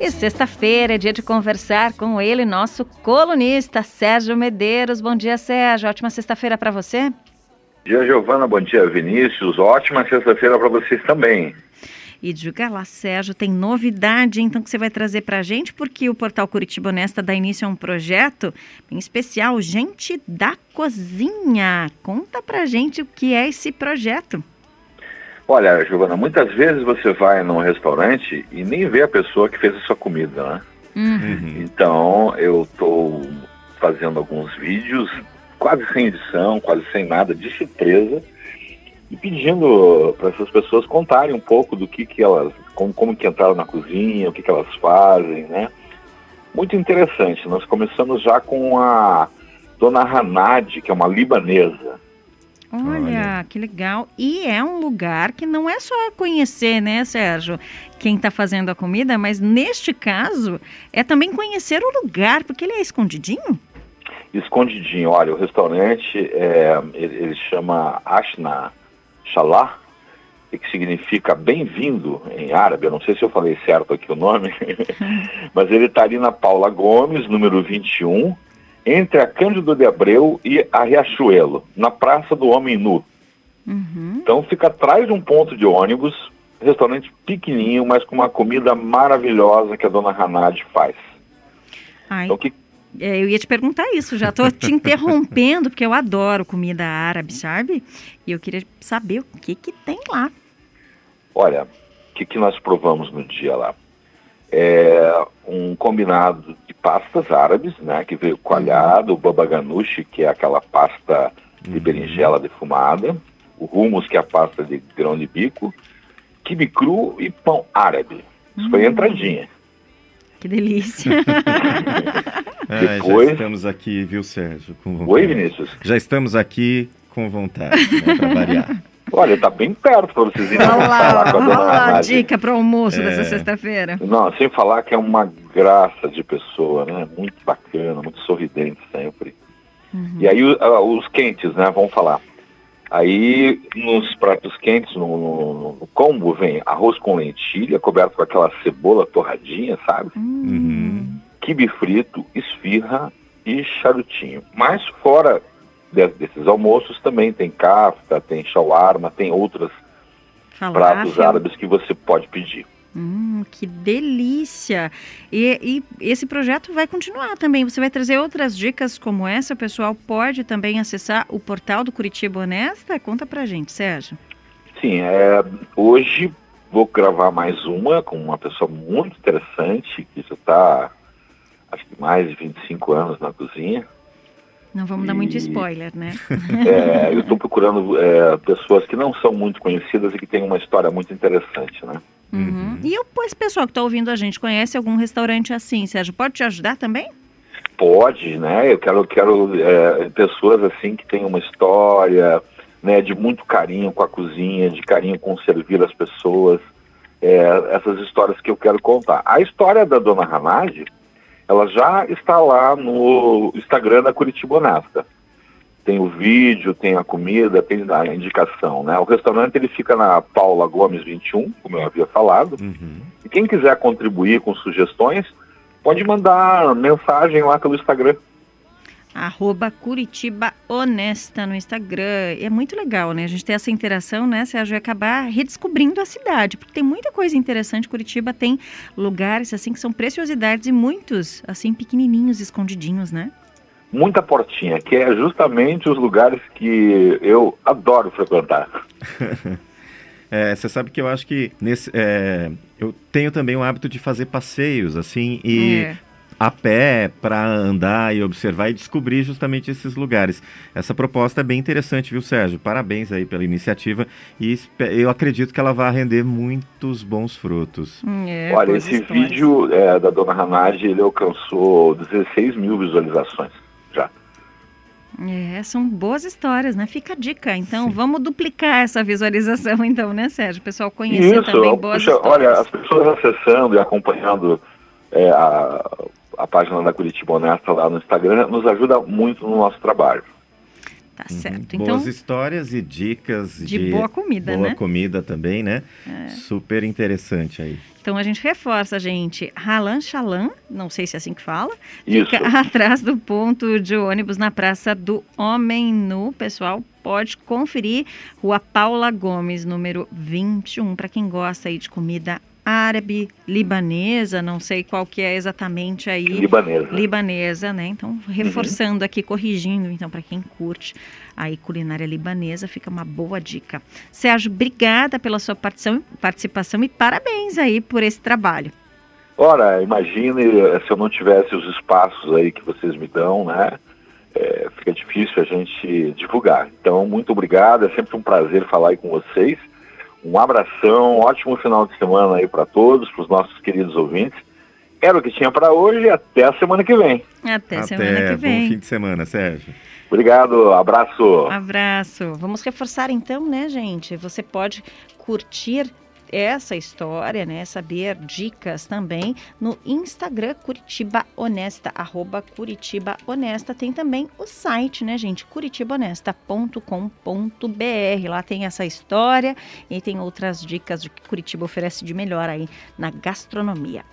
E sexta-feira é dia de conversar com ele, nosso colunista Sérgio Medeiros. Bom dia, Sérgio. Ótima sexta-feira para você. Bom dia, Giovana. Bom dia, Vinícius. Ótima sexta-feira para vocês também. E diga lá, Sérgio, tem novidade então que você vai trazer para a gente, porque o Portal Curitiba Honesta dá início a um projeto em especial, Gente da Cozinha. Conta para gente o que é esse projeto. Olha, Giovana, muitas vezes você vai num restaurante e nem vê a pessoa que fez a sua comida, né? Uhum. Então, eu estou fazendo alguns vídeos, quase sem edição, quase sem nada, de surpresa, e pedindo para essas pessoas contarem um pouco do que, que elas, como, como que entraram na cozinha, o que, que elas fazem, né? Muito interessante. Nós começamos já com a dona Hanad, que é uma libanesa. Olha, Olha, que legal. E é um lugar que não é só conhecer, né, Sérgio, quem está fazendo a comida, mas neste caso é também conhecer o lugar, porque ele é escondidinho. Escondidinho. Olha, o restaurante, é, ele, ele chama Ashna Shalah, que significa bem-vindo em árabe. Eu não sei se eu falei certo aqui o nome, mas ele está ali na Paula Gomes, número 21, entre a Cândido de Abreu e a Riachuelo, na Praça do Homem Nu. Uhum. Então fica atrás de um ponto de ônibus, restaurante pequenininho, mas com uma comida maravilhosa que a dona Hanad faz. Ai. Então, que... É, eu ia te perguntar isso, já estou te interrompendo, porque eu adoro comida árabe, sabe? E eu queria saber o que, que tem lá. Olha, o que, que nós provamos no dia lá? É um combinado pastas árabes, né, que veio coalhado, o baba ganoush, que é aquela pasta de uhum. berinjela defumada, o hummus, que é a pasta de grão de bico, quibe cru e pão árabe. Isso foi a hum. entradinha. Que delícia. é, Depois... Já estamos aqui, viu, Sérgio? Com vontade. Oi, Vinícius. Já estamos aqui com vontade, né, para variar. Olha, tá bem perto para vocês irem Olha lá, com a dona lá, dica para o almoço é. dessa sexta-feira. Não, sem falar que é uma graça de pessoa, né? Muito bacana, muito sorridente sempre. Uhum. E aí uh, os quentes, né? Vamos falar. Aí nos pratos quentes, no, no, no, combo, vem arroz com lentilha, coberto com aquela cebola torradinha, sabe? Uhum. Quibe frito, esfirra e charutinho. Mas fora desses almoços também tem kafta, tem shawarma, tem outros pratos árabes que você pode pedir. Hum, que delícia! E, e, esse projeto vai continuar também. Você vai trazer outras dicas como essa. O pessoal pode também acessar o portal do Curitiba Honesta? Conta pra gente, Sérgio. Sim, é, hoje vou gravar mais uma com uma pessoa muito interessante que já está, acho que mais de 25 anos na cozinha. Não vamos e, dar muito spoiler, né? É, eu estou procurando é, pessoas que não são muito conhecidas e que têm uma história muito interessante, né? Uhum. uhum. E o pessoal que está ouvindo a gente conhece algum restaurante assim, Sérgio? Pode te ajudar também? Pode, né? Eu quero, quero é, pessoas assim que têm uma história, né, de muito carinho com a cozinha, de carinho com servir as pessoas. É, essas histórias que eu quero contar. A história da Dona Ranade, ela já está lá no Instagram da Curitiba Honesta. Tem o vídeo, tem a comida, tem a indicação, né? O restaurante ele fica na Paula Gomes 21, como eu havia falado. Uhum. E quem quiser contribuir com sugestões, pode mandar mensagem lá pelo Instagram arroba Curitiba Honesta no Instagram. É muito legal, né? A gente ter essa interação, né, Sérgio? E acabar redescobrindo a cidade, porque tem muita coisa interessante. Curitiba tem lugares, assim, que são preciosidades e muitos, assim, pequenininhos, escondidinhos, né? Muita portinha, que é justamente os lugares que eu adoro frequentar. É, você sabe que eu acho que nesse, é, eu tenho também o hábito de fazer passeios, assim, e é a pé para andar e observar e descobrir justamente esses lugares. Essa proposta é bem interessante, viu, Sérgio? Parabéns aí pela iniciativa e eu acredito que ela vai render muitos bons frutos. Hum, é, Olha, esse histórias. vídeo é, da Dona Ranage, ele alcançou 16 mil visualizações já. É, são boas histórias, né? Fica a dica. Então, Sim. vamos duplicar essa visualização, então, né, Sérgio? O pessoal conhecer Isso, também boas puxa, histórias. Olha, as pessoas acessando e acompanhando é, a, a página da Curitiba Honesta lá no Instagram nos ajuda muito no nosso trabalho. Tá uhum. certo. Então, Boas histórias e dicas de, de boa comida, boa né? comida também, né? É. Super interessante aí. Então a gente reforça, gente. Ralan Chalan, não sei se é assim que fala, Isso. fica atrás do ponto de ônibus na Praça do Homem Nu. Pessoal, pode conferir. Rua Paula Gomes, número 21, para quem gosta aí de comida árabe, libanesa, não sei qual que é exatamente aí. Libanesa. Libanesa, né? Então, reforçando uhum. aqui, corrigindo, então, para quem curte aí culinária libanesa, fica uma boa dica. Sérgio, obrigada pela sua participação e parabéns aí por esse trabalho. Ora, imagine eh, se eu não tivesse os espaços aí que vocês me dão, né? É, fica difícil a gente divulgar. Então, muito obrigado, é sempre um prazer falar aí com vocês. Um abração, um ótimo final de semana aí para todos, para os nossos queridos ouvintes. Era o que tinha para hoje até a semana que vem. Até, até semana que vem. Bom fim de semana, Sérgio. Obrigado, abraço. Abraço. Vamos reforçar então, né, gente? Você pode curtir essa história, né, saber dicas também no Instagram Curitiba Honesta, arroba Curitiba Honesta. Tem também o site, né, gente, curitibahonesta.com.br. Lá tem essa história e tem outras dicas de que Curitiba oferece de melhor aí na gastronomia.